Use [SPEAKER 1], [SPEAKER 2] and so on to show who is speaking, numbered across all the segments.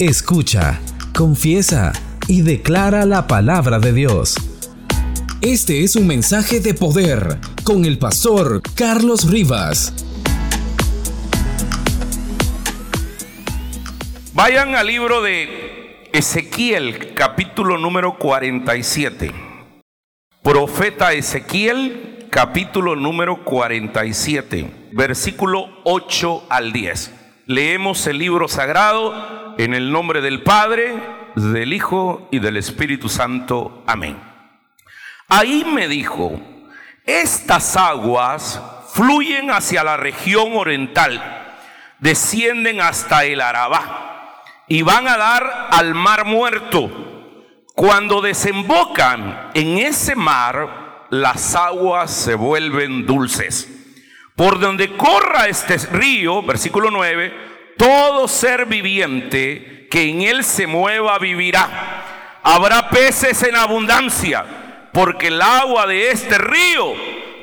[SPEAKER 1] Escucha, confiesa y declara la palabra de Dios. Este es un mensaje de poder con el pastor Carlos Rivas.
[SPEAKER 2] Vayan al libro de Ezequiel, capítulo número 47. Profeta Ezequiel, capítulo número 47, versículo 8 al 10. Leemos el libro sagrado en el nombre del Padre, del Hijo y del Espíritu Santo. Amén. Ahí me dijo, estas aguas fluyen hacia la región oriental, descienden hasta el Arabá y van a dar al mar muerto. Cuando desembocan en ese mar, las aguas se vuelven dulces. Por donde corra este río, versículo 9, todo ser viviente que en él se mueva vivirá. Habrá peces en abundancia, porque el agua de este río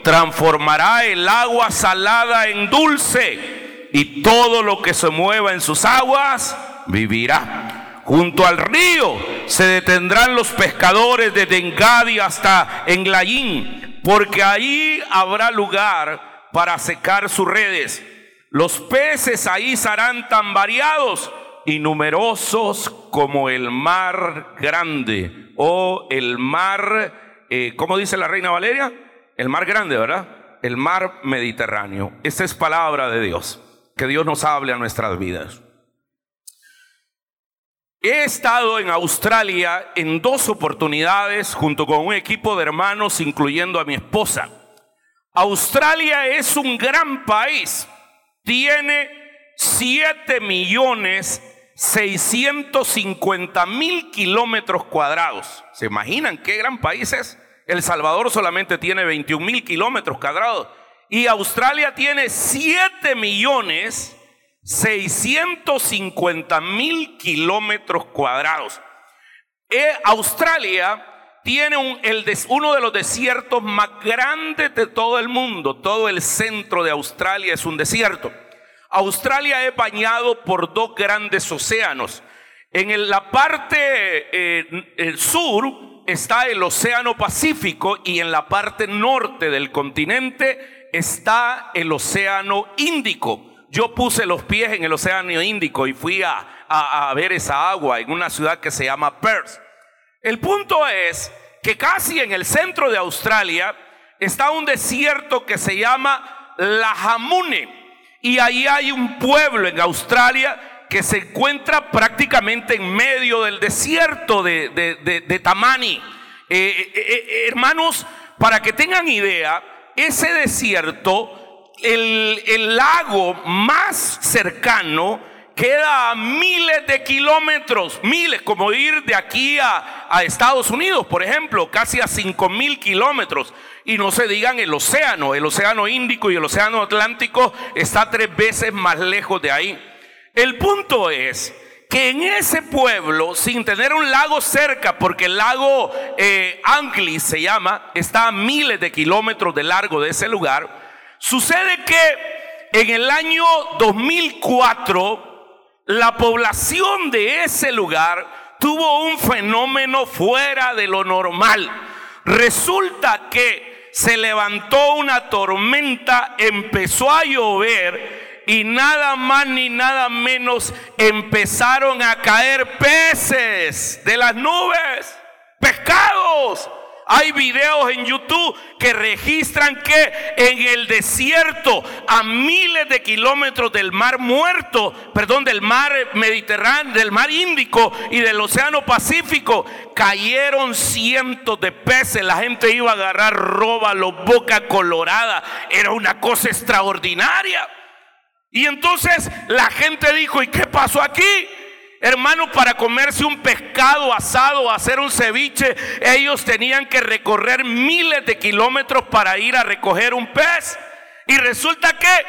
[SPEAKER 2] transformará el agua salada en dulce, y todo lo que se mueva en sus aguas vivirá. Junto al río se detendrán los pescadores desde Engadi hasta Englayín, porque ahí habrá lugar para secar sus redes. Los peces ahí serán tan variados y numerosos como el mar grande o el mar, eh, ¿cómo dice la reina Valeria? El mar grande, ¿verdad? El mar Mediterráneo. Esta es palabra de Dios. Que Dios nos hable a nuestras vidas. He estado en Australia en dos oportunidades junto con un equipo de hermanos, incluyendo a mi esposa. Australia es un gran país. Tiene 7 millones 650 mil kilómetros cuadrados. ¿Se imaginan qué gran país es? El Salvador solamente tiene 21 mil kilómetros cuadrados. Y Australia tiene 7 millones 650 mil kilómetros cuadrados. Eh, Australia tiene uno de los desiertos más grandes de todo el mundo. Todo el centro de Australia es un desierto. Australia es bañado por dos grandes océanos. En la parte eh, sur está el Océano Pacífico y en la parte norte del continente está el Océano Índico. Yo puse los pies en el Océano Índico y fui a, ver esa agua en una ciudad que se llama Perth. El punto es que casi en el centro de Australia está un desierto que se llama La Jamune. Y ahí hay un pueblo en Australia que se encuentra prácticamente en medio del desierto de, de, Tamani. Eh, eh, eh, hermanos, para que tengan idea, ese desierto el, lago más cercano queda a miles de kilómetros, miles, como ir de aquí a, Estados Unidos, por ejemplo, casi a cinco mil kilómetros. Y no se digan el océano, el océano Índico y el océano Atlántico está tres veces más lejos de ahí. El punto es que en ese pueblo, sin tener un lago cerca, porque el lago eh, Anglis se llama, está a miles de kilómetros de largo de ese lugar, Sucede que en el año 2004 la población de ese lugar tuvo un fenómeno fuera de lo normal. Resulta que se levantó una tormenta, empezó a llover y nada más ni nada menos empezaron a caer peces de las nubes, pescados. Hay videos en YouTube que registran que en el desierto, a miles de kilómetros del mar muerto, perdón, del mar Mediterráneo, del mar Índico y del Océano Pacífico, cayeron cientos de peces. La gente iba a agarrar roba, los boca colorada. Era una cosa extraordinaria. Y entonces la gente dijo, ¿y qué pasó aquí? Hermano, para comerse un pescado asado, hacer un ceviche, ellos tenían que recorrer miles de kilómetros para ir a recoger un pez. Y resulta que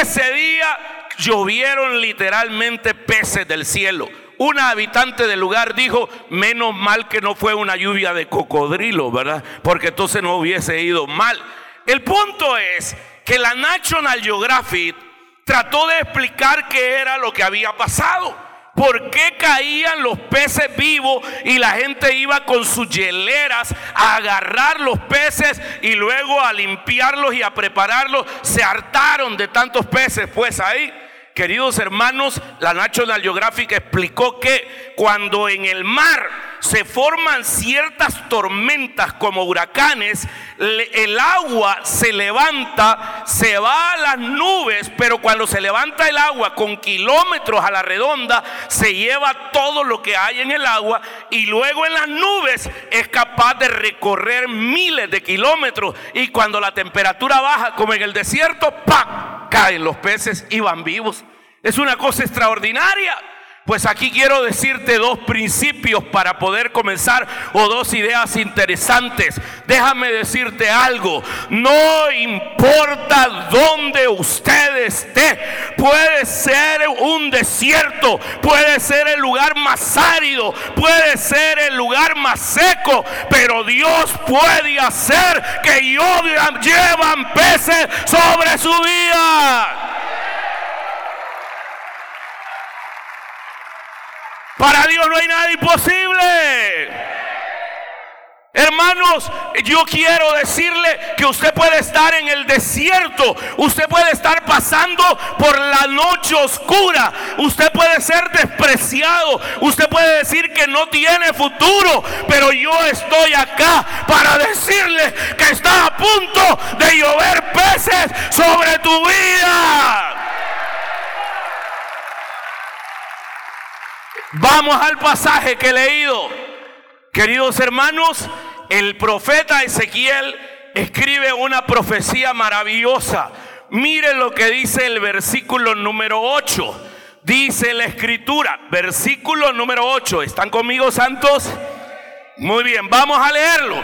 [SPEAKER 2] ese día llovieron literalmente peces del cielo. Una habitante del lugar dijo, menos mal que no fue una lluvia de cocodrilo, ¿verdad? Porque entonces no hubiese ido mal. El punto es que la National Geographic trató de explicar qué era lo que había pasado. ¿Por qué caían los peces vivos y la gente iba con sus hieleras a agarrar los peces y luego a limpiarlos y a prepararlos? Se hartaron de tantos peces, pues ahí. Queridos hermanos, la National Geographic explicó que cuando en el mar se forman ciertas tormentas como huracanes, el agua se levanta, se va a las nubes, pero cuando se levanta el agua con kilómetros a la redonda, se lleva todo lo que hay en el agua y luego en las nubes es capaz de recorrer miles de kilómetros y cuando la temperatura baja, como en el desierto, ¡pam! caen los peces y van vivos. Es una cosa extraordinaria. Pues aquí quiero decirte dos principios para poder comenzar o dos ideas interesantes. Déjame decirte algo. No importa dónde usted esté. Puede ser un desierto. Puede ser el lugar más árido. Puede ser el lugar más seco. Pero Dios puede hacer que llevan peces sobre su vida. Para Dios no hay nada imposible. Hermanos, yo quiero decirle que usted puede estar en el desierto, usted puede estar pasando por la noche oscura, usted puede ser despreciado, usted puede decir que no tiene futuro, pero yo estoy acá para decirle que está a punto de llover peces sobre tu vida. Vamos al pasaje que he leído. Queridos hermanos, el profeta Ezequiel escribe una profecía maravillosa. Mire lo que dice el versículo número 8. Dice la escritura, versículo número 8. ¿Están conmigo, santos? Muy bien, vamos a leerlo.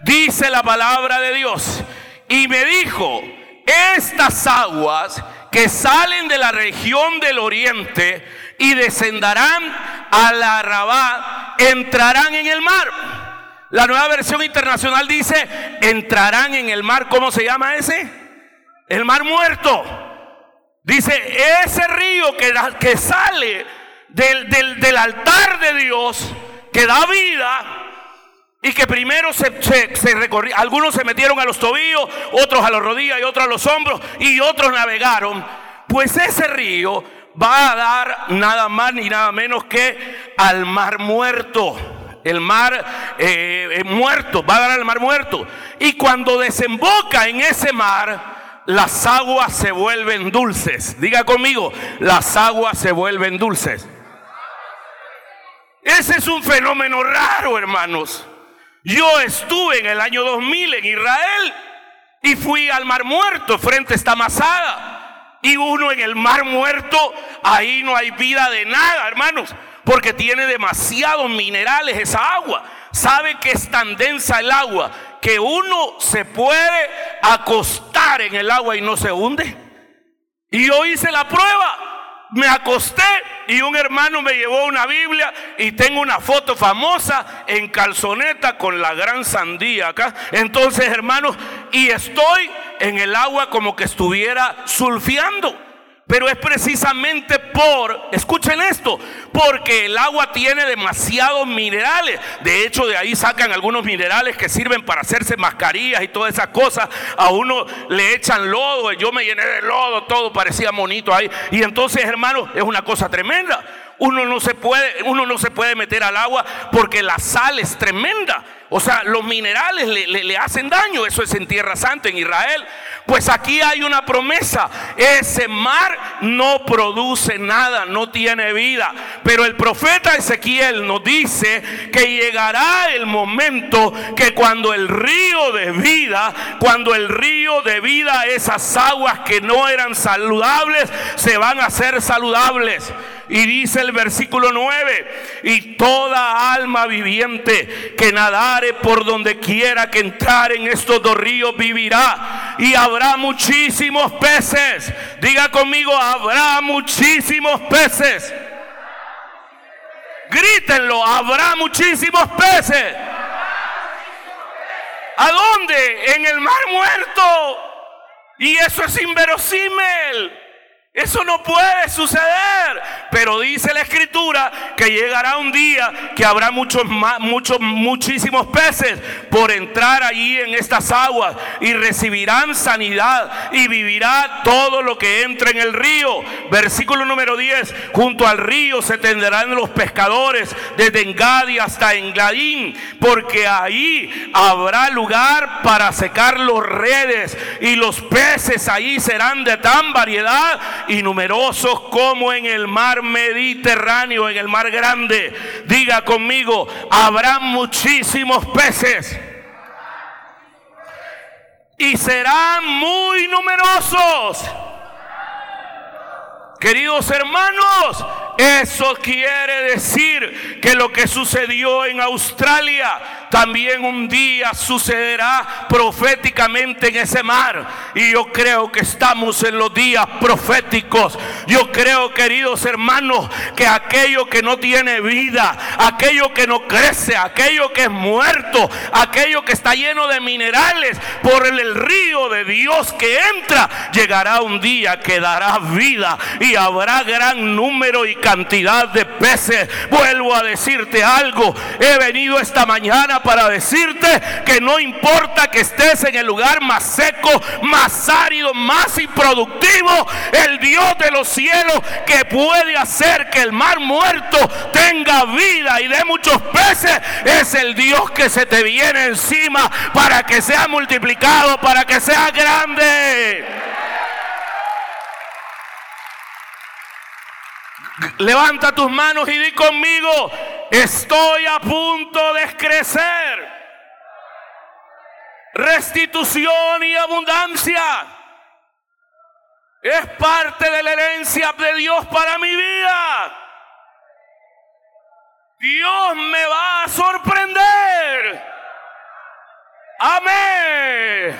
[SPEAKER 2] Dice la palabra de Dios. Y me dijo, estas aguas que salen de la región del oriente, y descenderán a la Rabá, entrarán en el mar. La nueva versión internacional dice, entrarán en el mar, ¿cómo se llama ese? El mar muerto. Dice, ese río que, que sale del, del, altar de Dios, que da vida, y que primero se, se, algunos se metieron a los tobillos, otros a las rodillas y otros a los hombros, y otros navegaron. Pues ese río va a dar nada más ni nada menos que al mar muerto. El mar eh, eh, muerto, va a dar al mar muerto. Y cuando desemboca en ese mar, las aguas se vuelven dulces. Diga conmigo, las aguas se vuelven dulces. Ese es un fenómeno raro, hermanos. Yo estuve en el año 2000 en Israel y fui al mar muerto frente a esta masada y uno en el mar muerto, ahí no hay vida de nada, hermanos, porque tiene demasiados minerales esa agua. Sabe que es tan densa el agua que uno se puede acostar en el agua y no se hunde. Y yo hice la prueba me acosté y un hermano me llevó una Biblia y tengo una foto famosa en calzoneta con la gran sandía acá. Entonces, hermanos, y estoy en el agua como que estuviera sulfiando. Pero es precisamente por, escuchen esto, porque el agua tiene demasiados minerales. De hecho, de ahí sacan algunos minerales que sirven para hacerse mascarillas y todas esas cosas. A uno le echan lodo, yo me llené de lodo, todo parecía monito ahí. Y entonces, hermano, es una cosa tremenda. Uno no se puede, uno no se puede meter al agua porque la sal es tremenda. O sea, los minerales le, hacen daño. Eso es en Tierra Santa, en Israel. Pues aquí hay una promesa. Ese mar no produce nada, no tiene vida. Pero el profeta Ezequiel nos dice que llegará el momento que cuando el río de vida, cuando el río de vida, esas aguas que no eran saludables, se van a hacer saludables. Y dice el versículo 9, y toda alma viviente que nadare por donde quiera que entrar en estos dos ríos vivirá. Y habrá muchísimos peces. Diga conmigo, habrá muchísimos peces. Grítenlo, habrá muchísimos peces. ¿A dónde? En el mar muerto. Y eso es inverosímil. Eso no puede suceder. Pero dice la escritura que llegará un día que habrá muchos, muchos, muchísimos peces por entrar allí en estas aguas y recibirán sanidad y vivirá todo lo que entre en el río. Versículo número 10. Junto al río se tenderán los pescadores desde Engadi hasta Engladín, porque ahí habrá lugar para secar los redes y los peces ahí serán de tan variedad y numerosos como en el mar Mediterráneo, en el mar grande. Diga conmigo, habrá muchísimos peces. Y serán muy numerosos. Queridos hermanos, eso quiere decir que lo que sucedió en Australia también un día sucederá proféticamente en ese mar. Y yo creo que estamos en los días proféticos. Yo creo, queridos hermanos, que aquello que no tiene vida, aquello que no crece, aquello que es muerto, aquello que está lleno de minerales por el río de Dios que entra, llegará un día que dará vida y habrá gran número y cantidad de peces. Vuelvo a decirte algo. He venido esta mañana para decirte que no importa que estés en el lugar más seco, más árido, más improductivo, el Dios de los cielos que puede hacer que el mar muerto tenga vida y dé muchos peces, es el Dios que se te viene encima para que sea multiplicado, para que sea grande. Levanta tus manos y di conmigo, estoy a punto de crecer. Restitución y abundancia es parte de la herencia de Dios para mi vida. Dios me va a sorprender. Amén.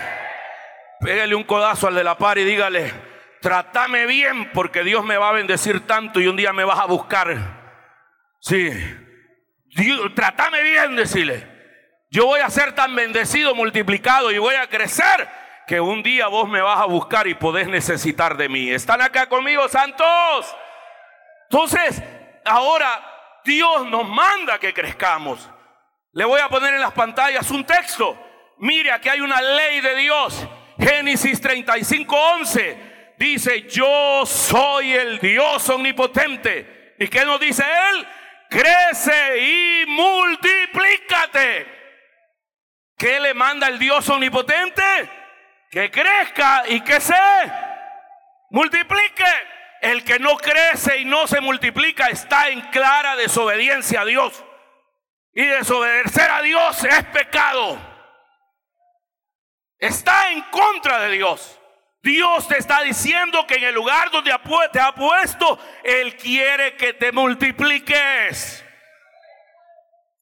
[SPEAKER 2] Pégale un codazo al de la par y dígale, trátame bien porque Dios me va a bendecir tanto y un día me vas a buscar. Sí, trátame bien, decirle. Yo voy a ser tan bendecido, multiplicado y voy a crecer que un día vos me vas a buscar y podés necesitar de mí. ¿Están acá conmigo, santos? Entonces, ahora Dios nos manda que crezcamos. Le voy a poner en las pantallas un texto. Mire, aquí hay una ley de Dios. Génesis 35, 11 dice, yo soy el Dios omnipotente. ¿Y qué nos dice él? Crece y multiplícate. ¿Qué le manda el Dios omnipotente? Que crezca y que se multiplique. El que no crece y no se multiplica está en clara desobediencia a Dios. Y desobedecer a Dios es pecado. Está en contra de Dios. Dios te está diciendo que en el lugar donde te ha puesto, Él quiere que te multipliques.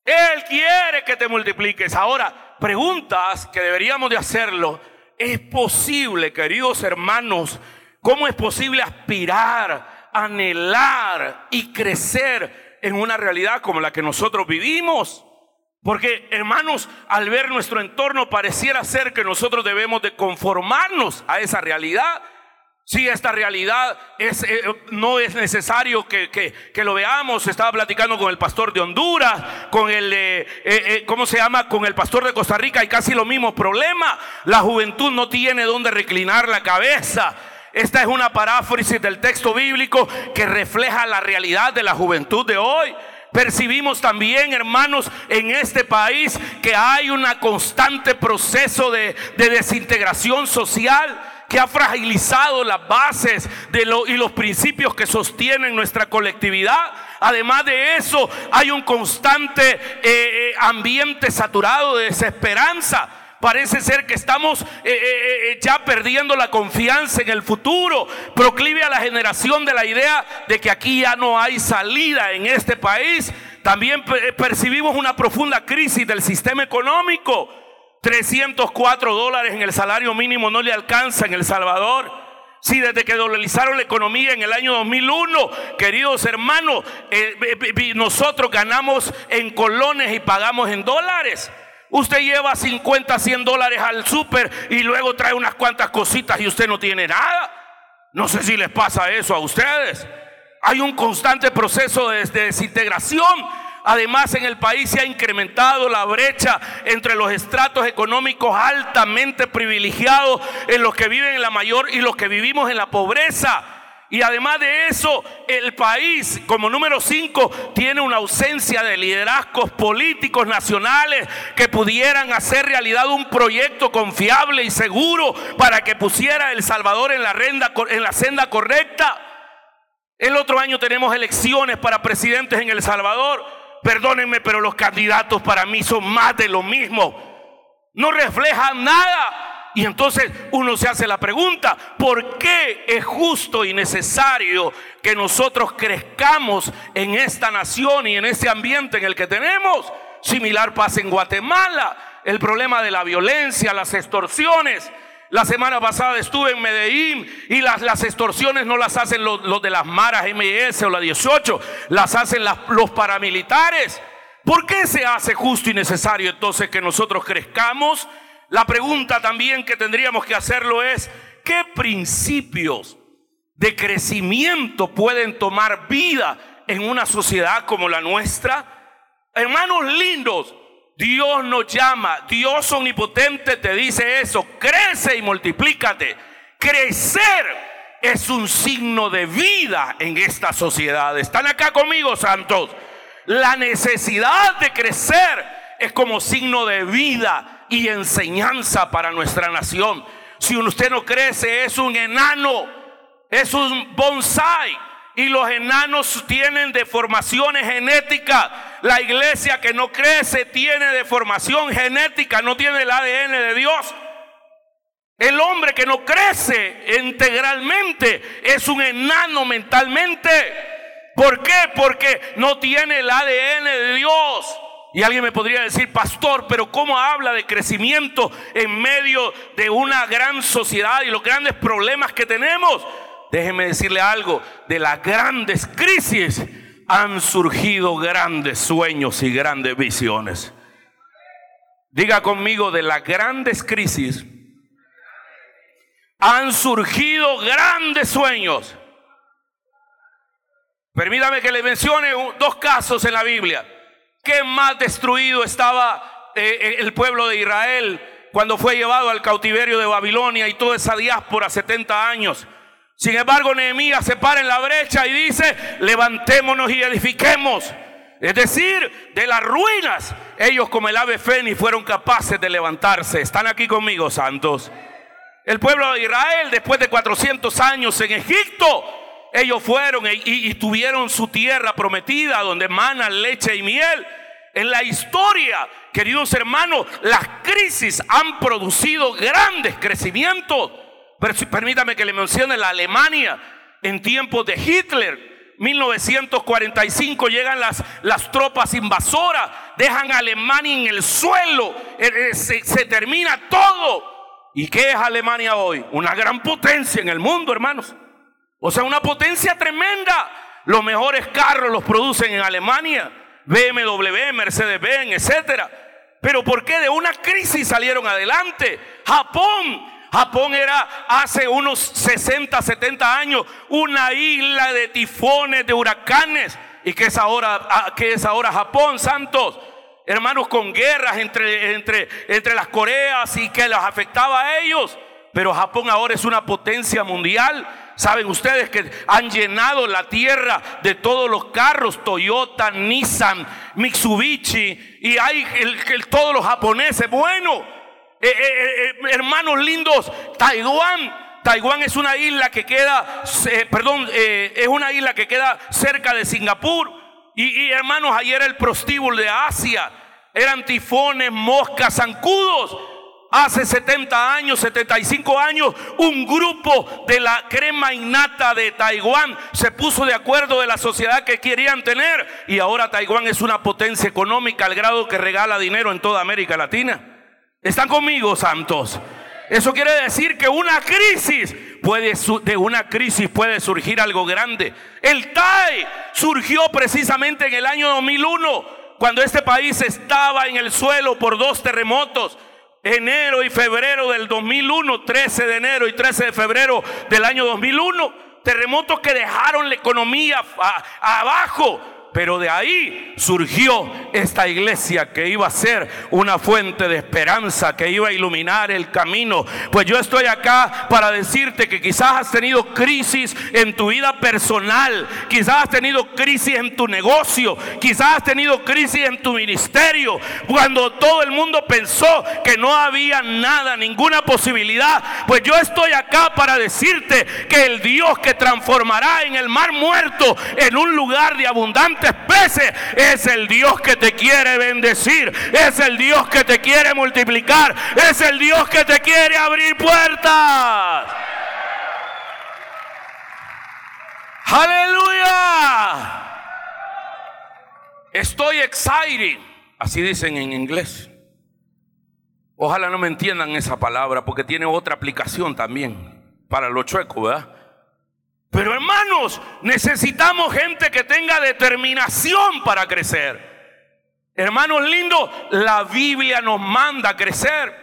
[SPEAKER 2] Él quiere que te multipliques. Ahora, preguntas que deberíamos de hacerlo. ¿Es posible, queridos hermanos, cómo es posible aspirar, anhelar y crecer en una realidad como la que nosotros vivimos? Porque, hermanos, al ver nuestro entorno pareciera ser que nosotros debemos de conformarnos a esa realidad. Si esta realidad es, eh, no es necesario que, lo veamos, estaba platicando con el pastor de Honduras, con el, eh, eh, ¿cómo se llama? Con el pastor de Costa Rica, hay casi los mismos problemas. La juventud no tiene donde reclinar la cabeza. Esta es una paráfrasis del texto bíblico que refleja la realidad de la juventud de hoy. Percibimos también, hermanos, en este país que hay un constante proceso de, desintegración social que ha fragilizado las bases de lo, y los principios que sostienen nuestra colectividad. Además de eso, hay un constante eh, eh, ambiente saturado de desesperanza Parece ser que estamos eh, eh, eh, ya perdiendo la confianza en el futuro. Proclive a la generación de la idea de que aquí ya no hay salida en este país. También percibimos una profunda crisis del sistema económico. 304 dólares en el salario mínimo no le alcanza en El Salvador. Si desde que dolarizaron la economía en el año 2001, queridos hermanos, nosotros ganamos en colones y pagamos en dólares. Usted lleva 50, 100 dólares al súper y luego trae unas cuantas cositas y usted no tiene nada. No sé si les pasa eso a ustedes. Hay un constante proceso de, desintegración. Además, en el país se ha incrementado la brecha entre los estratos económicos altamente privilegiados, en los que viven en la mayor y los que vivimos en la pobreza. Y además de eso, el país como número 5 tiene una ausencia de liderazgos políticos nacionales que pudieran hacer realidad un proyecto confiable y seguro para que pusiera El Salvador en la, en la senda correcta. El otro año tenemos elecciones para presidentes en El Salvador. Perdónenme, pero los candidatos para mí son más de lo mismo. No reflejan nada y entonces uno se hace la pregunta, ¿por qué es justo y necesario que nosotros crezcamos en esta nación y en ese ambiente en el que tenemos? Similar pasa en Guatemala, el problema de la violencia, las extorsiones. La semana pasada estuve en Medellín y las, las extorsiones no las hacen los, de las maras MS o la 18, las hacen los paramilitares. ¿Por qué se hace justo y necesario entonces que nosotros crezcamos? La pregunta también que tendríamos que hacerlo es, ¿qué principios de crecimiento pueden tomar vida en una sociedad como la nuestra? Hermanos lindos, Dios nos llama, Dios omnipotente te dice eso, crece y multiplícate. Crecer es un signo de vida en esta sociedad. ¿Están acá conmigo, santos? La necesidad de crecer es como signo de vida y enseñanza para nuestra nación. Si usted no crece, es un enano, es un bonsai. Y los enanos tienen deformaciones genéticas. La iglesia que no crece tiene deformación genética, no tiene el ADN de Dios. El hombre que no crece integralmente es un enano mentalmente. ¿Por qué? Porque no tiene el ADN de Dios. Y alguien me podría decir, pastor, pero ¿cómo habla de crecimiento en medio de una gran sociedad y los grandes problemas que tenemos? Déjeme decirle algo, de las grandes crisis han surgido grandes sueños y grandes visiones. Diga conmigo, de las grandes crisis han surgido grandes sueños. Permítame que le mencione dos casos en la Biblia. ¿Qué más destruido estaba eh, el pueblo de Israel cuando fue llevado al cautiverio de Babilonia y toda esa diáspora 70 años? Sin embargo, Nehemías se para en la brecha y dice, levantémonos y edifiquemos. Es decir, de las ruinas, ellos como el ave fénix fueron capaces de levantarse. Están aquí conmigo, santos. El pueblo de Israel, después de 400 años en Egipto, ellos fueron y, tuvieron su tierra prometida donde mana leche y miel. En la historia, queridos hermanos, las crisis han producido grandes crecimientos. Permítame que le mencione la Alemania en tiempos de Hitler. 1945 llegan las, las tropas invasoras, dejan Alemania en el suelo, eh, eh, se, se termina todo. ¿Y qué es Alemania hoy? Una gran potencia en el mundo, hermanos. O sea, una potencia tremenda. Los mejores carros los producen en Alemania, BMW, Mercedes-Benz, etcétera. Pero ¿por qué de una crisis salieron adelante? Japón, Japón era hace unos 60, 70 años una isla de tifones, de huracanes. ¿Y qué es ahora, ah, qué es ahora Japón, santos? Hermanos, con guerras entre, entre, entre las Coreas y que las afectaba a ellos. Pero Japón ahora es una potencia mundial Saben ustedes que han llenado la tierra de todos los carros, Toyota, Nissan, Mitsubishi, y hay el, todos los japoneses. Bueno, eh, eh, eh, hermanos lindos, Taiwán. Taiwán es una isla que queda, perdón, es una isla que queda cerca de Singapur. Y, y hermanos, ayer el prostíbulo de Asia eran tifones, moscas, zancudos hace 70 años, 75 años, un grupo de la crema innata de Taiwán se puso de acuerdo de la sociedad que querían tener y ahora Taiwán es una potencia económica al grado que regala dinero en toda América Latina. ¿Están conmigo, santos? Eso quiere decir que una crisis puede de una crisis puede surgir algo grande. El TAI surgió precisamente en el año 2001 cuando este país estaba en el suelo por dos terremotos enero y febrero del 2001, 13 de enero y 13 de febrero del año 2001. Terremotos que dejaron la economía abajo pero de ahí surgió esta iglesia que iba a ser una fuente de esperanza, que iba a iluminar el camino. Pues yo estoy acá para decirte que quizás has tenido crisis en tu vida personal, quizás has tenido crisis en tu negocio, quizás has tenido crisis en tu ministerio, cuando todo el mundo pensó que no había nada, ninguna posibilidad. Pues yo estoy acá para decirte que el Dios que transformará en el mar muerto en un lugar de abundante Es el Dios que te quiere bendecir. Es el Dios que te quiere multiplicar. Es el Dios que te quiere abrir puertas. Aleluya. Estoy excited. Así dicen en inglés. Ojalá no me entiendan esa palabra porque tiene otra aplicación también para los chuecos, ¿verdad? Pero hermanos, necesitamos gente que tenga determinación para crecer. Hermanos lindos, la Biblia nos manda crecer.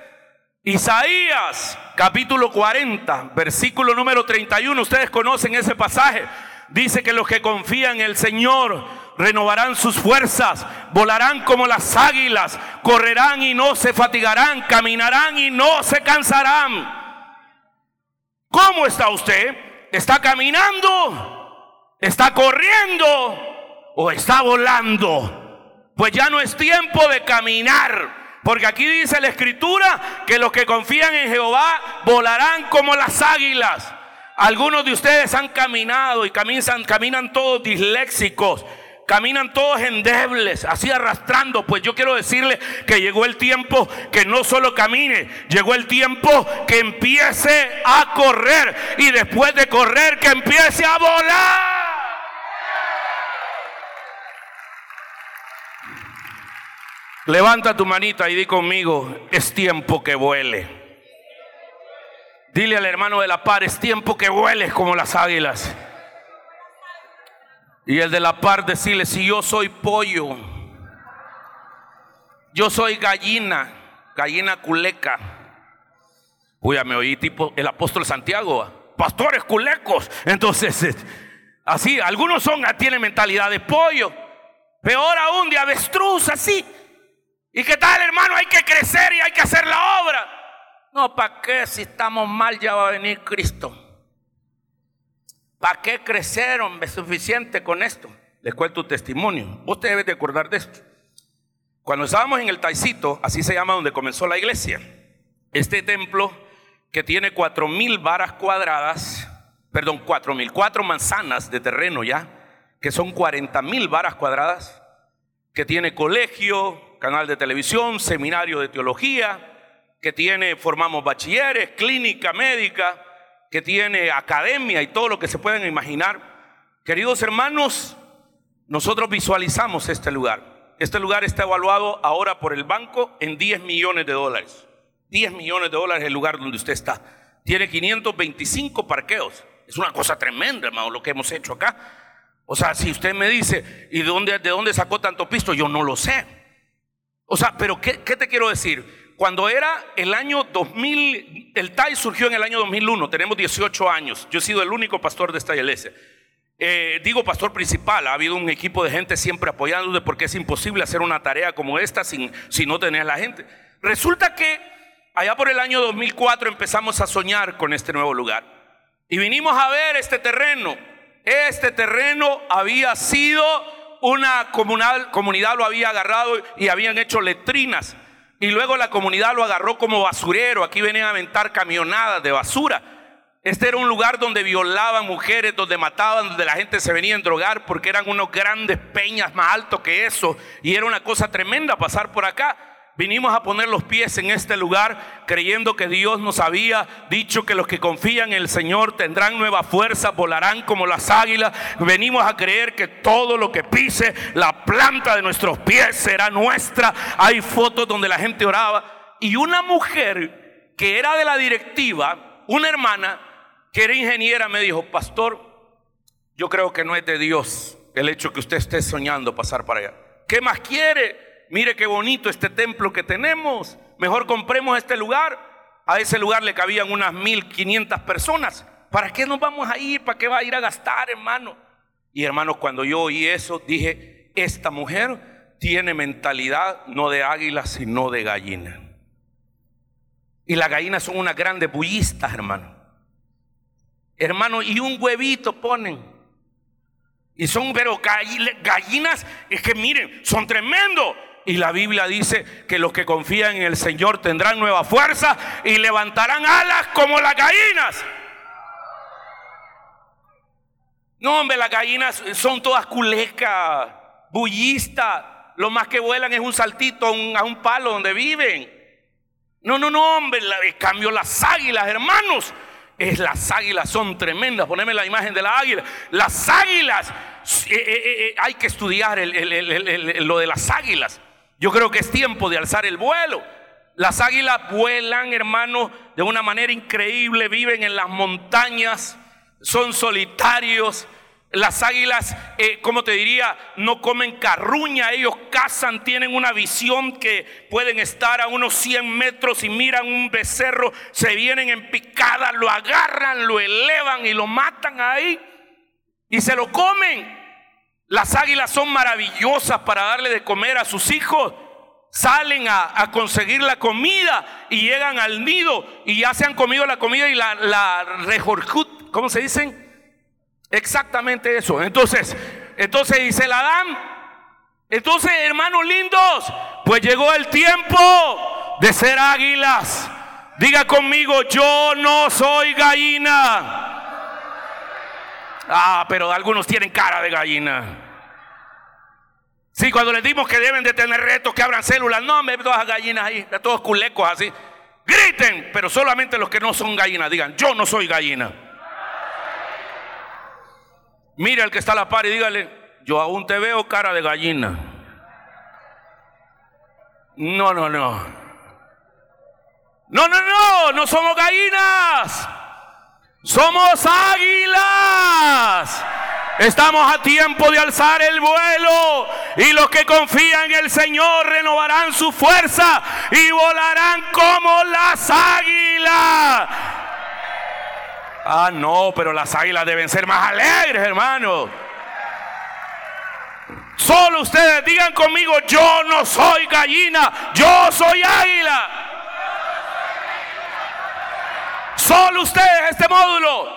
[SPEAKER 2] Isaías capítulo 40, versículo número 31, ustedes conocen ese pasaje. Dice que los que confían en el Señor renovarán sus fuerzas, volarán como las águilas, correrán y no se fatigarán, caminarán y no se cansarán. ¿Cómo está usted? ¿Está caminando? ¿Está corriendo? ¿O está volando? Pues ya no es tiempo de caminar. Porque aquí dice la escritura que los que confían en Jehová volarán como las águilas. Algunos de ustedes han caminado y caminan, caminan todos disléxicos Caminan todos endebles, así arrastrando. Pues yo quiero decirle que llegó el tiempo que no solo camine, llegó el tiempo que empiece a correr y después de correr que empiece a volar. Levanta tu manita y di conmigo, es tiempo que vuele. Dile al hermano de la par, es tiempo que vueles como las águilas. Y el de la par decirle, si yo soy pollo, yo soy gallina, gallina culeca. Uy, me oí tipo el apóstol Santiago, pastores culecos. Entonces, eh, así, algunos son, tienen mentalidad de pollo. Peor aún de avestruz, así. ¿Y qué tal, hermano? Hay que crecer y hay que hacer la obra. No, ¿para qué? Si estamos mal ya va a venir Cristo. ¿Para qué crecer, hombre? suficiente con esto. Les cuento un testimonio. Vos te debes de acordar de esto. Cuando estábamos en el Taicito, así se llama donde comenzó la iglesia, este templo que tiene cuatro mil varas cuadradas, perdón, cuatro mil, cuatro manzanas de terreno ya, que son cuarenta mil varas cuadradas, que tiene colegio, canal de televisión, seminario de teología, que tiene, formamos bachilleres, clínica médica, que tiene academia y todo lo que se pueden imaginar. Queridos hermanos, nosotros visualizamos este lugar. Este lugar está evaluado ahora por el banco en 10 millones de dólares. 10 millones de dólares el lugar donde usted está. Tiene 525 parqueos. Es una cosa tremenda, hermano, lo que hemos hecho acá. O sea, si usted me dice, ¿y de dónde, de dónde sacó tanto pisto? Yo no lo sé. O sea, pero ¿qué, qué te quiero decir? Cuando era el año 2000, el TAI surgió en el año 2001, tenemos 18 años, yo he sido el único pastor de esta iglesia. Eh, digo pastor principal, ha habido un equipo de gente siempre apoyándote porque es imposible hacer una tarea como esta sin, si no tenés la gente. Resulta que allá por el año 2004 empezamos a soñar con este nuevo lugar y vinimos a ver este terreno. Este terreno había sido una comunal, comunidad, lo había agarrado y habían hecho letrinas y luego la comunidad lo agarró como basurero. Aquí venían a aventar camionadas de basura. Este era un lugar donde violaban mujeres, donde mataban, donde la gente se venía a drogar porque eran unos grandes peñas más altos que eso. Y era una cosa tremenda pasar por acá. Vinimos a poner los pies en este lugar creyendo que Dios nos había dicho que los que confían en el Señor tendrán nueva fuerza, volarán como las águilas. Venimos a creer que todo lo que pise la planta de nuestros pies será nuestra. Hay fotos donde la gente oraba. Y una mujer que era de la directiva, una hermana que era ingeniera, me dijo, pastor, yo creo que no es de Dios el hecho que usted esté soñando pasar para allá. ¿Qué más quiere? Mire qué bonito este templo que tenemos. mejor compremos este lugar. A ese lugar le cabían unas 1500 personas. ¿Para qué nos vamos a ir? ¿Para qué va a ir a gastar, hermano? Y hermanos, cuando yo oí eso, dije, esta mujer tiene mentalidad no de águila, sino de gallina. Y las gallinas son unas grandes bullistas, hermano. Hermano, y un huevito ponen. Y son, pero gallinas, es que miren, son tremendos. Y la Biblia dice que los que confían en el Señor tendrán nueva fuerza y levantarán alas como las gallinas. No, hombre, las gallinas son todas culecas, bullistas. Lo más que vuelan es un saltito a un, palo donde viven. No, no, no, hombre. En cambio, las águilas, hermanos. Es las águilas son tremendas. Poneme la imagen de la águila. Las águilas. Eh, eh, eh, hay que estudiar lo de las águilas. Yo creo que es tiempo de alzar el vuelo. Las águilas vuelan, hermanos, de una manera increíble. Viven en las montañas son solitarios. Las águilas, eh, como te diría, no comen carruña, ellos cazan, tienen una visión que pueden estar a unos 100 metros y miran un becerro, se vienen en picada, lo agarran, lo elevan y lo matan ahí y se lo comen. Las águilas son maravillosas para darle de comer a sus hijos. Salen a, conseguir la comida y llegan al nido y ya se han comido la comida y la, la ¿cómo se dicen? Exactamente eso. Entonces, entonces dice el Adán, entonces hermanos lindos, pues llegó el tiempo de ser águilas. Diga conmigo, yo no soy gallina. Ah, pero algunos tienen cara de gallina. Sí, cuando les dimos que deben de tener retos, que abran células, no, me todas gallinas ahí, todos culecos así. Griten, pero solamente los que no son gallinas digan, yo no soy gallina. Mire al que está a la par y dígale, yo aún te veo cara de gallina. No, no, no. No, no, no, no somos gallinas. Somos águilas. Estamos a tiempo de alzar el vuelo y los que confían en el Señor renovarán su fuerza y volarán como las águilas. Ah, no, pero las águilas deben ser más alegres, hermano. Solo ustedes digan conmigo, yo no soy gallina, yo soy águila. Solo ustedes este módulo.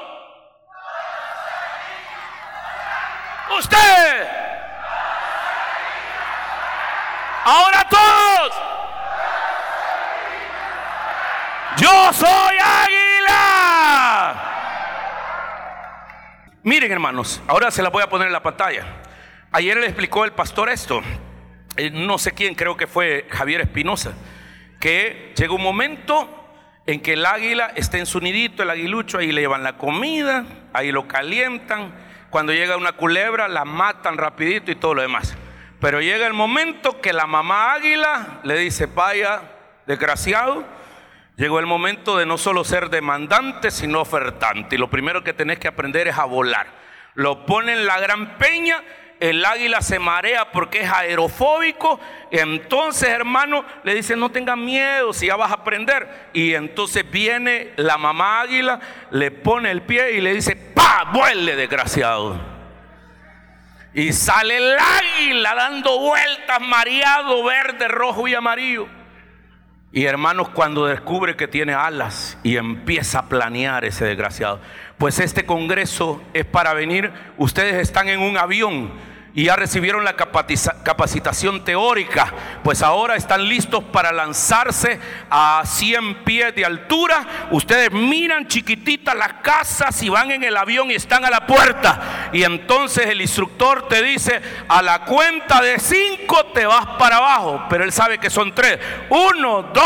[SPEAKER 2] Usted. Ahora todos. Yo soy águila. Miren hermanos, ahora se la voy a poner en la pantalla. Ayer le explicó el pastor esto, eh, no sé quién, creo que fue Javier Espinosa, que llega un momento en que el águila está en su nidito, el aguilucho, ahí le llevan la comida, ahí lo calientan, cuando llega una culebra la matan rapidito y todo lo demás. Pero llega el momento que la mamá águila le dice, vaya, desgraciado, Llegó el momento de no solo ser demandante, sino ofertante. Y lo primero que tenés que aprender es a volar. Lo pone en la gran peña, el águila se marea porque es aerofóbico. Entonces, hermano, le dice, no tengas miedo, si ya vas a aprender. Y entonces viene la mamá águila, le pone el pie y le dice, ¡pa! Vuele, desgraciado. Y sale el águila dando vueltas, mareado, verde, rojo y amarillo. Y hermanos, cuando descubre que tiene alas y empieza a planear ese desgraciado, pues este congreso es para venir, ustedes están en un avión y ya recibieron la capacitación teórica, pues ahora están listos para lanzarse a 100 pies de altura. Ustedes miran chiquititas las casas y van en el avión y están a la puerta. Y entonces el instructor te dice, a la cuenta de 5 te vas para abajo, pero él sabe que son 3. 1, 2,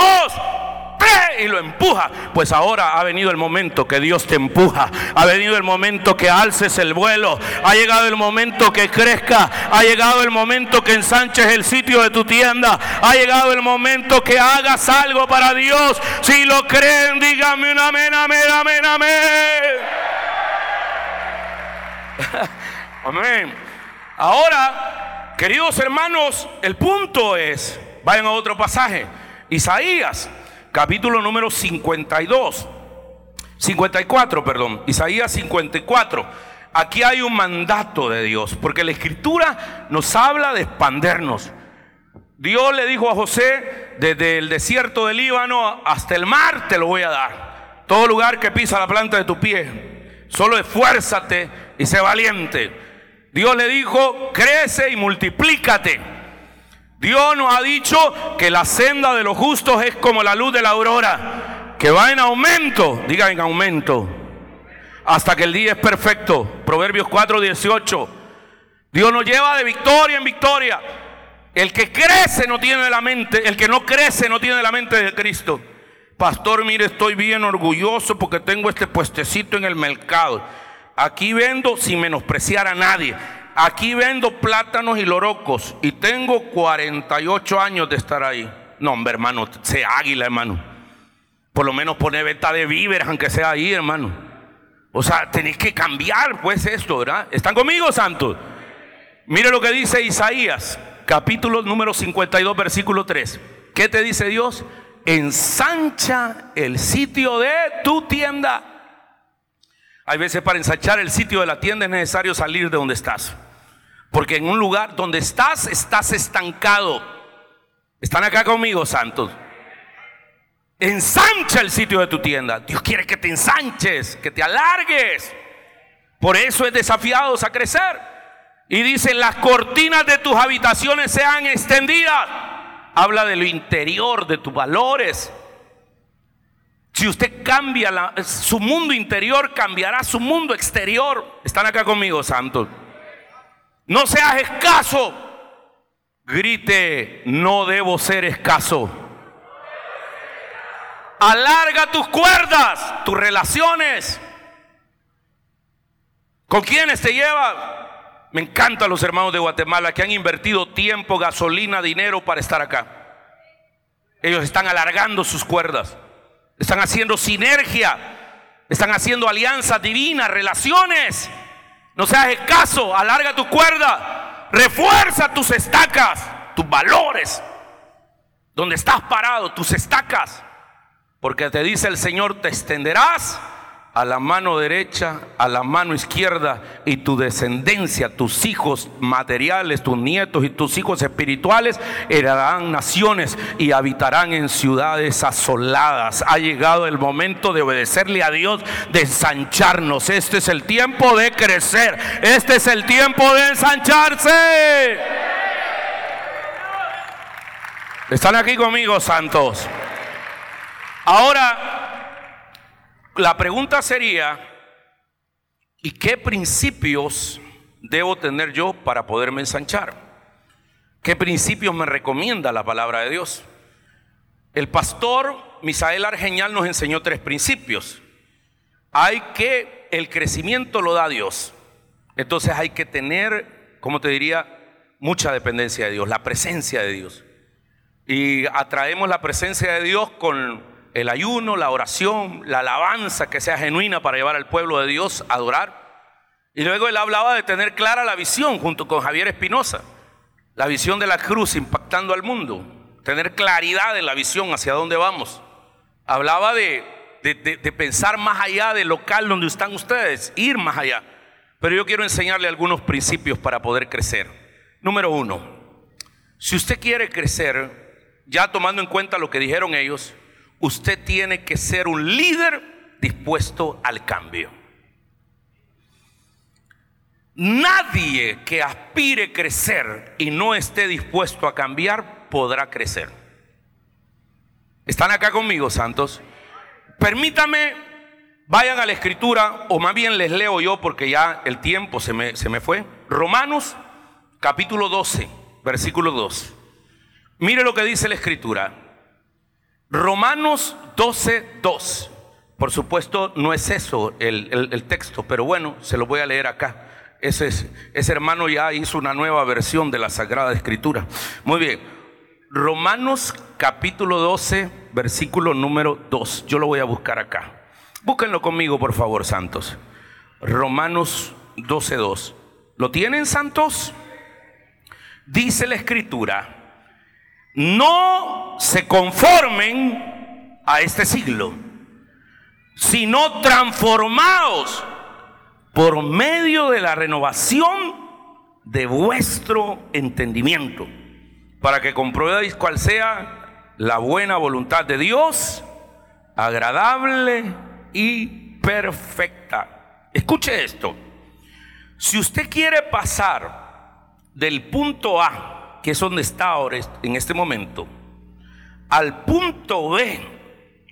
[SPEAKER 2] y lo empuja. Pues ahora ha venido el momento que Dios te empuja. Ha venido el momento que alces el vuelo. Ha llegado el momento que crezca. Ha llegado el momento que ensanches el sitio de tu tienda. Ha llegado el momento que hagas algo para Dios. Si lo creen, dígame un amén, amén, amén, amén. amén. Ahora, queridos hermanos, el punto es, vayan a otro pasaje. Isaías, capítulo número 52. 54, perdón. Isaías 54. Aquí hay un mandato de Dios, porque la escritura nos habla de expandernos. Dios le dijo a José, desde el desierto del Líbano hasta el mar te lo voy a dar. Todo lugar que pisa la planta de tu pie. Solo esfuérzate y sé valiente. Dios le dijo, crece y multiplícate. Dios nos ha dicho que la senda de los justos es como la luz de la aurora, que va en aumento, diga en aumento, hasta que el día es perfecto. Proverbios 4, 18. Dios nos lleva de victoria en victoria. El que crece no tiene la mente, el que no crece no tiene la mente de Cristo. Pastor, mire, estoy bien orgulloso porque tengo este puestecito en el mercado. Aquí vendo sin menospreciar a nadie. Aquí vendo plátanos y lorocos y tengo 48 años de estar ahí. No, hombre, hermano, sea águila, hermano. Por lo menos pone venta de víveres, aunque sea ahí, hermano. O sea, tenéis que cambiar, pues, esto, ¿verdad? ¿Están conmigo, santos? Mire lo que dice Isaías, capítulo número 52, versículo 3. ¿Qué te dice Dios? Ensancha el sitio de tu tienda hay veces para ensanchar el sitio de la tienda es necesario salir de donde estás. Porque en un lugar donde estás, estás estancado. Están acá conmigo, santos. Ensancha el sitio de tu tienda. Dios quiere que te ensanches, que te alargues. Por eso es desafiados a crecer. Y dice, las cortinas de tus habitaciones sean extendidas. Habla de lo interior, de tus valores, si usted cambia su mundo interior, cambiará su mundo exterior. Están acá conmigo, santos. No seas escaso. Grite, no debo ser escaso. Alarga tus cuerdas, tus relaciones. ¿Con quiénes te lleva? Me encantan los hermanos de Guatemala que han invertido tiempo, gasolina, dinero para estar acá. Ellos están alargando sus cuerdas. Están haciendo sinergia. Están haciendo alianzas divinas, relaciones. No seas escaso, alarga tu cuerda. Refuerza tus estacas, tus valores. Donde estás parado, tus estacas. Porque te dice el Señor, te extenderás a la mano derecha, a la mano izquierda, y tu descendencia, tus hijos materiales, tus nietos y tus hijos espirituales heredarán naciones y habitarán en ciudades asoladas. Ha llegado el momento de obedecerle a Dios, de ensancharnos. Este es el tiempo de crecer. Este es el tiempo de ensancharse. ¿Están aquí conmigo, santos? Ahora la pregunta sería, ¿y qué principios debo tener yo para poderme ensanchar? ¿Qué principios me recomienda la palabra de Dios? El pastor Misael Argeñal nos enseñó tres principios. Hay que, el crecimiento lo da Dios. Entonces hay que tener, como te diría, mucha dependencia de Dios, la presencia de Dios. Y atraemos la presencia de Dios con el ayuno, la oración, la alabanza que sea genuina para llevar al pueblo de Dios a adorar. Y luego él hablaba de tener clara la visión junto con Javier Espinosa, la visión de la cruz impactando al mundo, tener claridad en la visión hacia dónde vamos. Hablaba de, de pensar más allá del local donde están ustedes, ir más allá. Pero yo quiero enseñarle algunos principios para poder crecer. Número uno, si usted quiere crecer, ya tomando en cuenta lo que dijeron ellos, usted tiene que ser un líder dispuesto al cambio. Nadie que aspire a crecer y no esté dispuesto a cambiar podrá crecer. ¿Están acá conmigo, santos? Permítame, vayan a la escritura, o más bien les leo yo porque ya el tiempo se me, se me fue. Romanos capítulo 12, versículo 2. Mire lo que dice la escritura. Romanos 12, 2. Por supuesto, no es eso el, texto, pero bueno, se lo voy a leer acá. Ese, ese hermano ya hizo una nueva versión de la Sagrada Escritura. Muy bien. Romanos capítulo 12, versículo número 2. Yo lo voy a buscar acá. Búsquenlo conmigo, por favor, santos. Romanos 12, 2. ¿Lo tienen, santos? Dice la escritura, no se conformen a este siglo, sino transformados por medio de la renovación de vuestro entendimiento, para que compruebéis cuál sea la buena voluntad de Dios, agradable y perfecta. Escuche esto. Si usted quiere pasar del punto A que es donde está ahora en este momento, al punto B,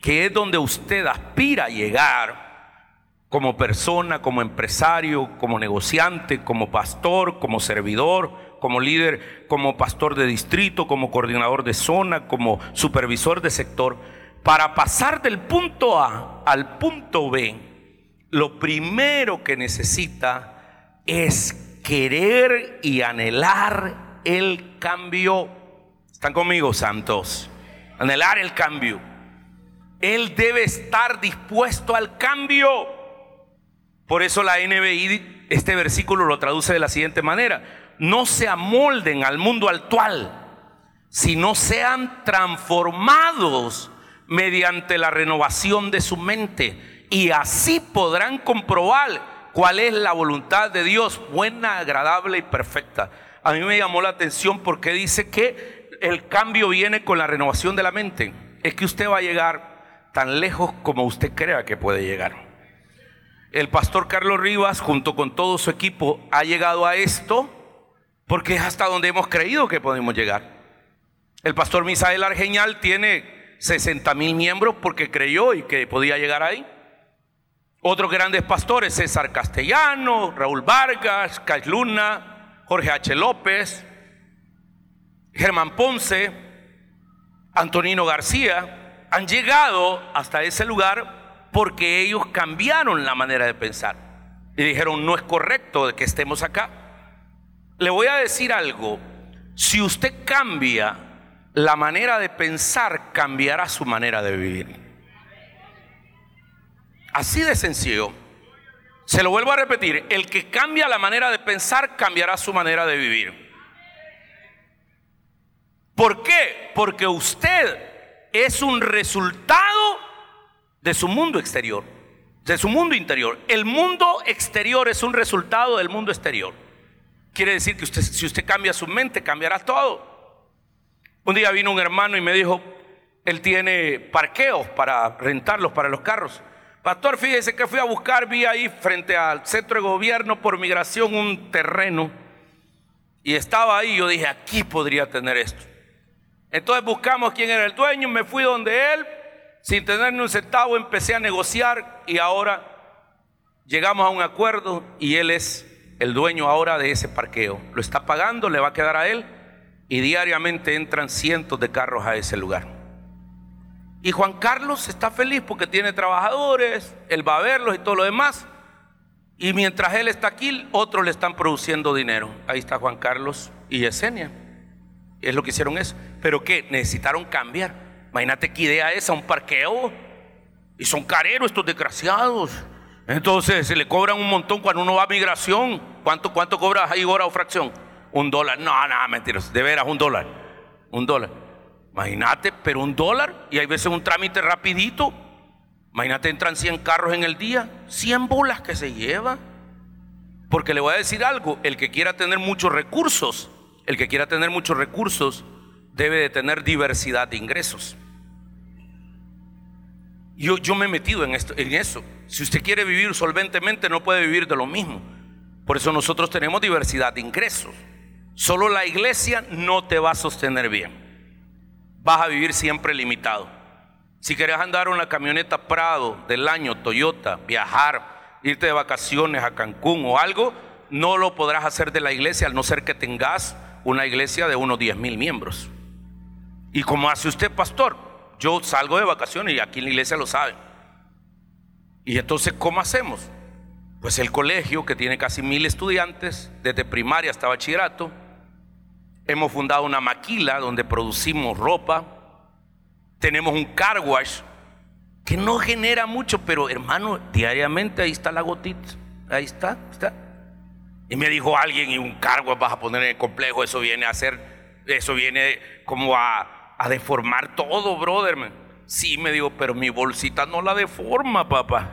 [SPEAKER 2] que es donde usted aspira a llegar como persona, como empresario, como negociante, como pastor, como servidor, como líder, como pastor de distrito, como coordinador de zona, como supervisor de sector, para pasar del punto A al punto B, lo primero que necesita es querer y anhelar el cambio. ¿Están conmigo, santos? Anhelar el cambio. Él debe estar dispuesto al cambio. Por eso la NBI, este versículo lo traduce de la siguiente manera. No se amolden al mundo actual, sino sean transformados mediante la renovación de su mente. Y así podrán comprobar cuál es la voluntad de Dios, buena, agradable y perfecta a mí me llamó la atención porque dice que el cambio viene con la renovación de la mente. Es que usted va a llegar tan lejos como usted crea que puede llegar. El pastor Carlos Rivas, junto con todo su equipo, ha llegado a esto porque es hasta donde hemos creído que podemos llegar. El pastor Misael Argeñal tiene 60 mil miembros porque creyó y que podía llegar ahí. Otros grandes pastores, César Castellano, Raúl Vargas, Luna, Jorge H. López, Germán Ponce, Antonino García, han llegado hasta ese lugar porque ellos cambiaron la manera de pensar. Y dijeron, no es correcto que estemos acá. Le voy a decir algo, si usted cambia la manera de pensar, cambiará su manera de vivir. Así de sencillo. Se lo vuelvo a repetir, el que cambia la manera de pensar cambiará su manera de vivir. ¿Por qué? Porque usted es un resultado de su mundo exterior, de su mundo interior. El mundo exterior es un resultado del mundo exterior. Quiere decir que usted, si usted cambia su mente, cambiará todo. Un día vino un hermano y me dijo, él tiene parqueos para rentarlos para los carros. Pastor, fíjese que fui a buscar, vi ahí frente al centro de gobierno por migración un terreno. Y estaba ahí, yo dije, aquí podría tener esto. Entonces buscamos quién era el dueño, me fui donde él, sin tener ni un centavo, empecé a negociar y ahora llegamos a un acuerdo y él es el dueño ahora de ese parqueo. Lo está pagando, le va a quedar a él y diariamente entran cientos de carros a ese lugar. Y Juan Carlos está feliz porque tiene trabajadores, él va a verlos y todo lo demás. Y mientras él está aquí, otros le están produciendo dinero. Ahí está Juan Carlos y Yesenia. Es lo que hicieron eso. Pero que necesitaron cambiar. Imagínate qué idea esa, un parqueo. Y son careros estos desgraciados. Entonces se le cobran un montón cuando uno va a migración. ¿Cuánto, cuánto cobras ahí hora o fracción? Un dólar. No, no, mentiras. De veras, un dólar. Un dólar. Imagínate, pero un dólar y hay veces un trámite rapidito. Imagínate, entran 100 carros en el día, 100 bolas que se lleva. Porque le voy a decir algo, el que quiera tener muchos recursos, el que quiera tener muchos recursos, debe de tener diversidad de ingresos. Yo, yo me he metido en, esto, en eso. Si usted quiere vivir solventemente, no puede vivir de lo mismo. Por eso nosotros tenemos diversidad de ingresos. Solo la iglesia no te va a sostener bien vas a vivir siempre limitado. Si querés andar una camioneta Prado del año Toyota, viajar, irte de vacaciones a Cancún o algo, no lo podrás hacer de la iglesia al no ser que tengas una iglesia de unos 10 mil miembros. Y como hace usted, pastor, yo salgo de vacaciones y aquí en la iglesia lo saben. Y entonces, ¿cómo hacemos? Pues el colegio, que tiene casi mil estudiantes, desde primaria hasta bachillerato, Hemos fundado una maquila donde producimos ropa. Tenemos un car wash que no genera mucho, pero hermano, diariamente ahí está la gotita. Ahí está, está. Y me dijo alguien, y un car wash vas a poner en el complejo, eso viene a ser Eso viene como a, deformar todo, brother. Sí, me digo, pero mi bolsita no la deforma, papá.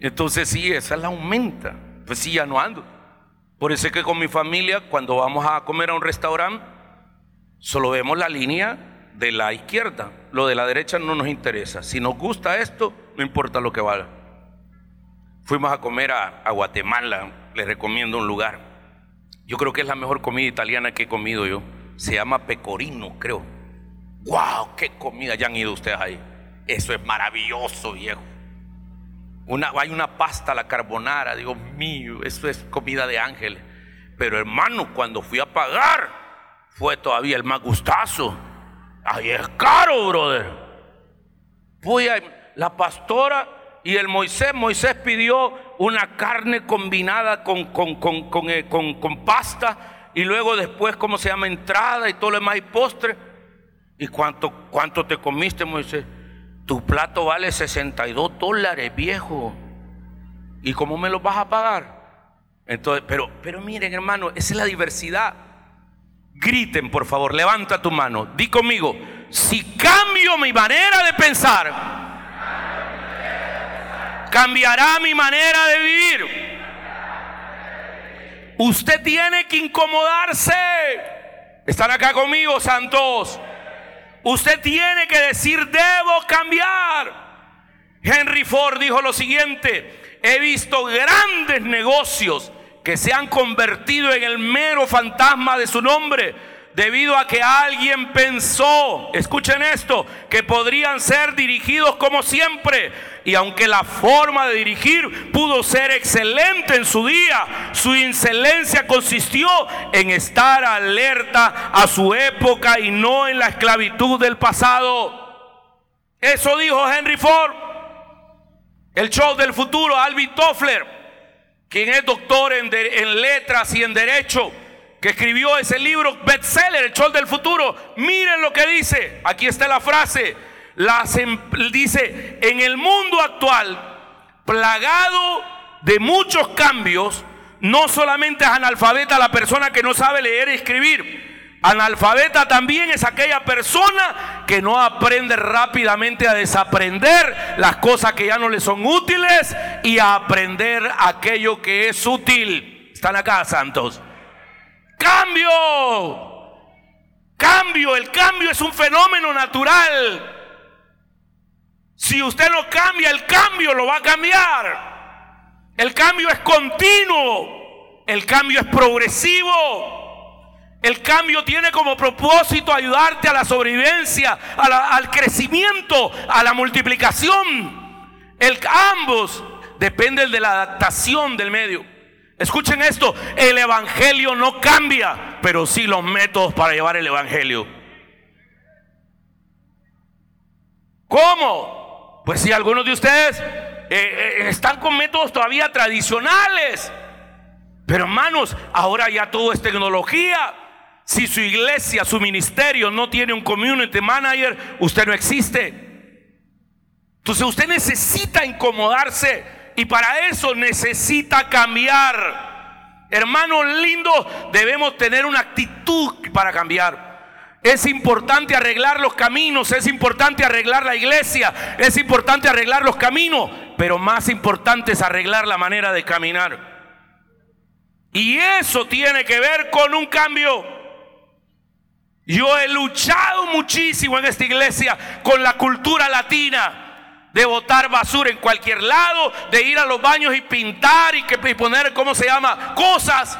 [SPEAKER 2] Entonces sí, esa la aumenta. Pues sí, ya no ando. Por eso es que con mi familia, cuando vamos a comer a un restaurante, solo vemos la línea de la izquierda. Lo de la derecha no nos interesa. Si nos gusta esto, no importa lo que valga. Fuimos a comer a, Guatemala, les recomiendo un lugar. Yo creo que es la mejor comida italiana que he comido yo. Se llama pecorino, creo. ¡Wow! ¡Qué comida! Ya han ido ustedes ahí. Eso es maravilloso, viejo. Una, hay una pasta la carbonara, Dios mío, eso es comida de ángeles. Pero hermano, cuando fui a pagar, fue todavía el más gustazo. Ahí es caro, brother. Fui a la pastora y el Moisés, Moisés pidió una carne combinada con, con, con, con, eh, pasta y luego después, ¿cómo se llama? Entrada y todo lo demás y postre. ¿Y cuánto, cuánto te comiste, Moisés? Tu plato vale 62 dólares, viejo. ¿Y cómo me lo vas a pagar? Entonces, pero, pero miren, hermano, esa es la diversidad. Griten, por favor, levanta tu mano. Di conmigo, si cambio mi manera de pensar, cambiará mi manera de vivir. Usted tiene que incomodarse. ¿Están acá conmigo, santos? Usted tiene que decir, debo cambiar. Henry Ford dijo lo siguiente, he visto grandes negocios que se han convertido en el mero fantasma de su nombre debido a que alguien pensó, escuchen esto, que podrían ser dirigidos como siempre. Y aunque la forma de dirigir pudo ser excelente en su día, su excelencia consistió en estar alerta a su época y no en la esclavitud del pasado. Eso dijo Henry Ford. El show del futuro, Alvin Toffler, quien es doctor en, en letras y en derecho que escribió ese libro bestseller, El Chol del Futuro. Miren lo que dice. Aquí está la frase. Em, dice, en el mundo actual, plagado de muchos cambios, no solamente es analfabeta la persona que no sabe leer y escribir. Analfabeta también es aquella persona que no aprende rápidamente a desaprender las cosas que ya no le son útiles y a aprender aquello que es útil. ¿Están acá, santos? Cambio. Cambio. El cambio es un fenómeno natural. Si usted no cambia, el cambio lo va a cambiar. El cambio es continuo. El cambio es progresivo. El cambio tiene como propósito ayudarte a la sobrevivencia, al crecimiento, a la multiplicación. El, ambos dependen de la adaptación del medio. Escuchen esto, el Evangelio no cambia, pero sí los métodos para llevar el Evangelio. ¿Cómo? Pues si algunos de ustedes eh, eh, están con métodos todavía tradicionales. Pero hermanos, ahora ya todo es tecnología. Si su iglesia, su ministerio no tiene un community manager, usted no existe. Entonces usted necesita incomodarse y para eso necesita cambiar. Hermanos lindos, debemos tener una actitud para cambiar. Es importante arreglar los caminos, es importante arreglar la iglesia, es importante arreglar los caminos, pero más importante es arreglar la manera de caminar. Y eso tiene que ver con un cambio. Yo he luchado muchísimo en esta iglesia con la cultura latina de botar basura en cualquier lado, de ir a los baños y pintar y, que, poner, ¿cómo se llama? Cosas.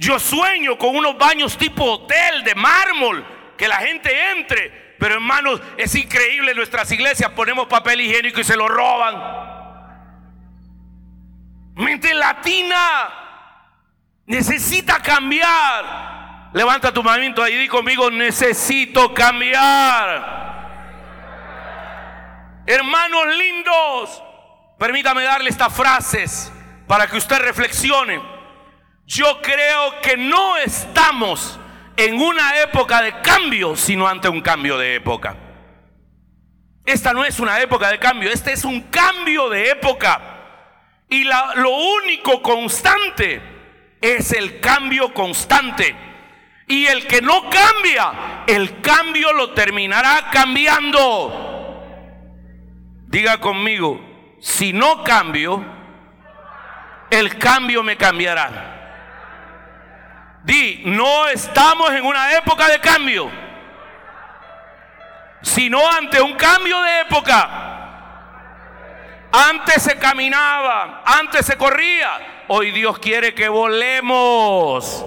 [SPEAKER 2] Yo sueño con unos baños tipo hotel de mármol, que la gente entre. Pero hermanos, es increíble, en nuestras iglesias ponemos papel higiénico y se lo roban. Mente latina necesita cambiar. Levanta tu movimiento ahí y di conmigo, necesito cambiar. Hermanos lindos, permítame darle estas frases para que usted reflexione. Yo creo que no estamos en una época de cambio, sino ante un cambio de época. Esta no es una época de cambio, este es un cambio de época. Y lo único constante es el cambio constante. Y el que no cambia, el cambio lo terminará cambiando. Diga conmigo, si no cambio, el cambio me cambiará. Di, no estamos en una época de cambio, sino ante un cambio de época. Antes se caminaba, antes se corría. Hoy Dios quiere que volemos.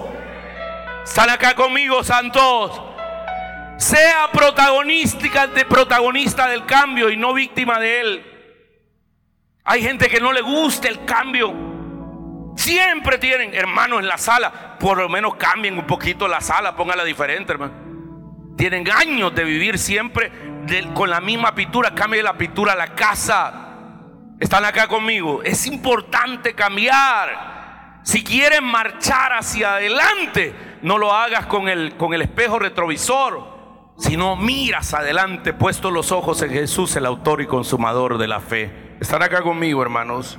[SPEAKER 2] Están acá conmigo, santos. Sea protagonista, de protagonista del cambio y no víctima de él. Hay gente que no le gusta el cambio. Siempre tienen, hermanos, en la sala. Por lo menos cambien un poquito la sala, póngala diferente, hermano. Tienen años de vivir siempre con la misma pintura. Cambie la pintura a la casa. Están acá conmigo. Es importante cambiar. Si quieren marchar hacia adelante, no lo hagas con el, con el espejo retrovisor, sino miras adelante, puesto los ojos en Jesús, el autor y consumador de la fe. Están acá conmigo, hermanos.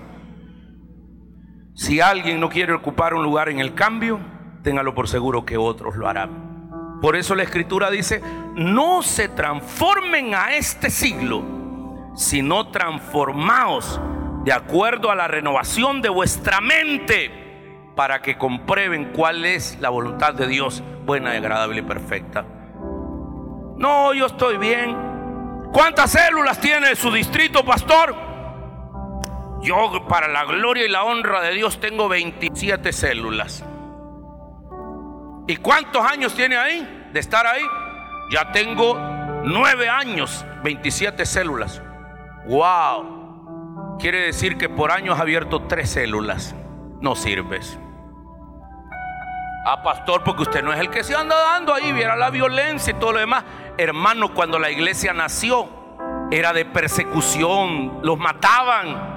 [SPEAKER 2] Si alguien no quiere ocupar un lugar en el cambio, téngalo por seguro que otros lo harán. Por eso la escritura dice, no se transformen a este siglo sino transformaos de acuerdo a la renovación de vuestra mente para que comprueben cuál es la voluntad de Dios, buena, agradable y perfecta. No, yo estoy bien. ¿Cuántas células tiene su distrito, pastor? Yo, para la gloria y la honra de Dios, tengo 27 células. ¿Y cuántos años tiene ahí de estar ahí? Ya tengo 9 años, 27 células. Wow. Quiere decir que por año has abierto tres células. No sirves. Ah, pastor, porque usted no es el que se anda dando ahí, viera la violencia y todo lo demás. Hermano, cuando la iglesia nació, era de persecución, los mataban.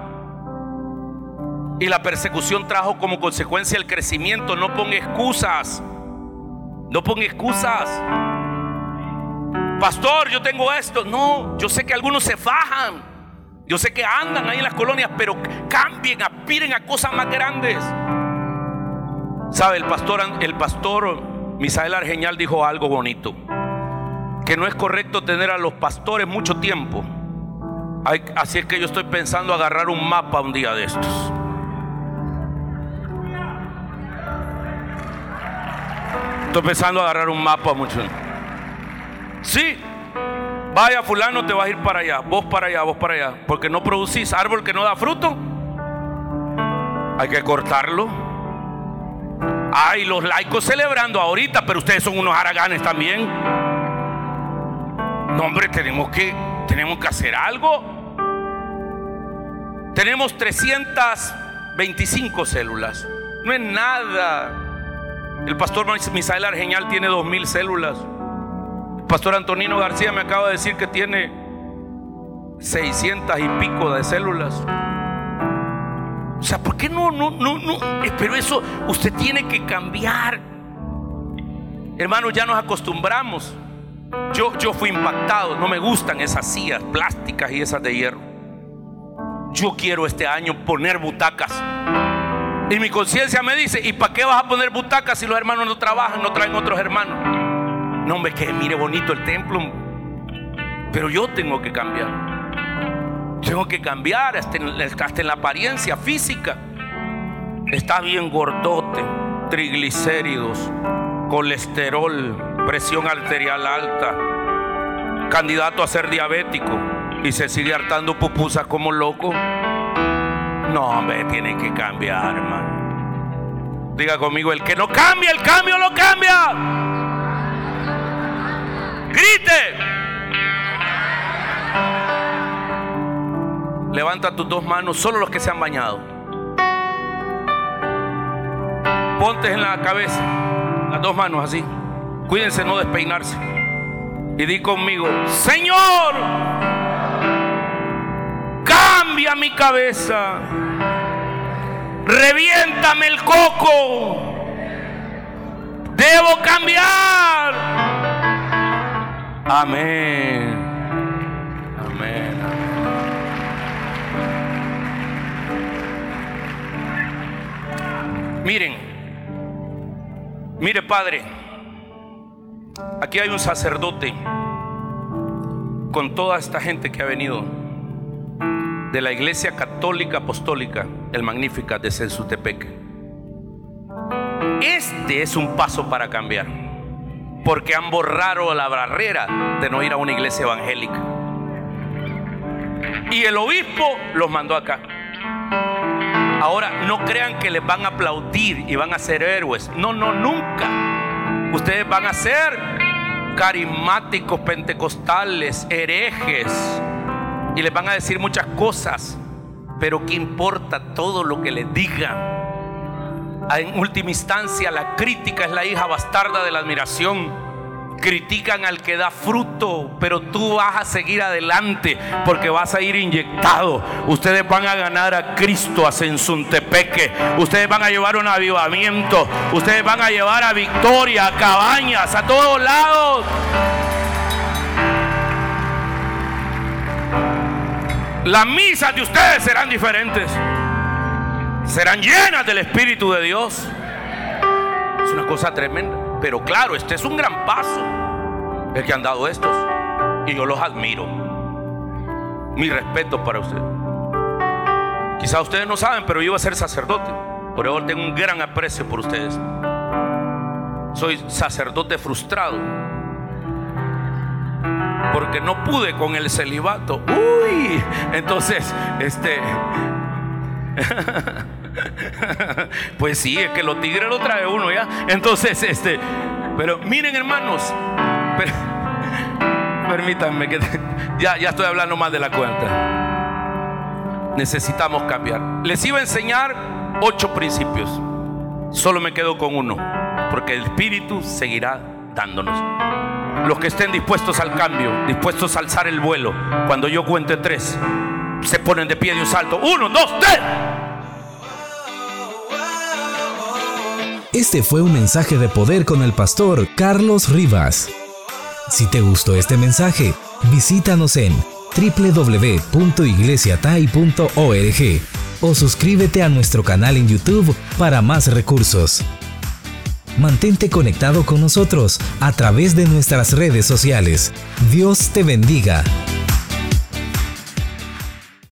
[SPEAKER 2] Y la persecución trajo como consecuencia el crecimiento. No ponga excusas. No ponga excusas. Pastor, yo tengo esto. No, yo sé que algunos se fajan. Yo sé que andan ahí en las colonias, pero cambien, aspiren a cosas más grandes. ¿Sabe? El pastor, el pastor Misael Argeñal dijo algo bonito. Que no es correcto tener a los pastores mucho tiempo. Así es que yo estoy pensando agarrar un mapa un día de estos. Estoy pensando agarrar un mapa mucho. Sí, Vaya fulano, te vas a ir para allá, vos para allá, vos para allá. Porque no producís árbol que no da fruto. Hay que cortarlo. Hay los laicos celebrando ahorita, pero ustedes son unos haraganes también. No, hombre, tenemos que, tenemos que hacer algo. Tenemos 325 células. No es nada. El pastor Misael Argeñal tiene 2000 células. Pastor Antonino García me acaba de decir que tiene 600 y pico de células. O sea, ¿por qué no, no? Eh, pero eso usted tiene que cambiar. Hermanos, ya nos acostumbramos. Yo, yo fui impactado. No me gustan esas sillas plásticas y esas de hierro. Yo quiero este año poner butacas. Y mi conciencia me dice, ¿y para qué vas a poner butacas si los hermanos no trabajan, no traen otros hermanos? No, hombre, que mire bonito el templo. Pero yo tengo que cambiar. Tengo que cambiar hasta en, la apariencia física. Está bien gordote, triglicéridos, colesterol, presión arterial alta, candidato a ser diabético y se sigue hartando pupusas como loco. No, hombre, tiene que cambiar, hermano. Diga conmigo, el que no cambia, el cambio lo cambia. Grite. Levanta tus dos manos, solo los que se han bañado. Ponte en la cabeza, las dos manos así. Cuídense no despeinarse. Y di conmigo, Señor, cambia mi cabeza. Reviéntame el coco. Debo cambiar. Amén. Amén. Miren, mire Padre, Aquí hay un sacerdote con toda esta gente que ha venido de la Iglesia Católica Apostólica, el Magnífica de Censutepec. Este es un paso para cambiar, porque han borrado la barrera de no ir a una iglesia evangélica. Y el obispo los mandó acá. Ahora, no crean que les van a aplaudir y van a ser héroes. No, no, nunca. Ustedes van a ser carismáticos, pentecostales, herejes, y les van a decir muchas cosas, pero ¿qué importa todo lo que les digan? En última instancia, la crítica es la hija bastarda de la admiración. Critican al que da fruto, pero tú vas a seguir adelante porque vas a ir inyectado. Ustedes van a ganar a Cristo a Sensuntepeque. Ustedes van a llevar un avivamiento. Ustedes van a llevar a victoria, a cabañas, a todos lados. Las misas de ustedes serán diferentes. Serán llenas del Espíritu de Dios. Es una cosa tremenda. Pero claro, este es un gran paso. El que han dado estos. Y yo los admiro. Mi respeto para ustedes. Quizá ustedes no saben, pero yo iba a ser sacerdote. Por eso tengo un gran aprecio por ustedes. Soy sacerdote frustrado porque no pude con el celibato. Uy, entonces, este... pues sí, es que los tigres lo trae uno ya. Entonces, este... Pero miren hermanos, permítanme que ya, ya estoy hablando más de la cuenta. Necesitamos cambiar. Les iba a enseñar ocho principios. Solo me quedo con uno, porque el Espíritu seguirá dándonos. Los que estén dispuestos al cambio, dispuestos a alzar el vuelo, cuando yo cuente tres, se ponen de pie de un salto. Uno, dos, tres.
[SPEAKER 1] Este fue un mensaje de poder con el pastor Carlos Rivas. Si te gustó este mensaje, visítanos en www.iglesiatai.org o suscríbete a nuestro canal en YouTube para más recursos. Mantente conectado con nosotros a través de nuestras redes sociales. Dios te bendiga.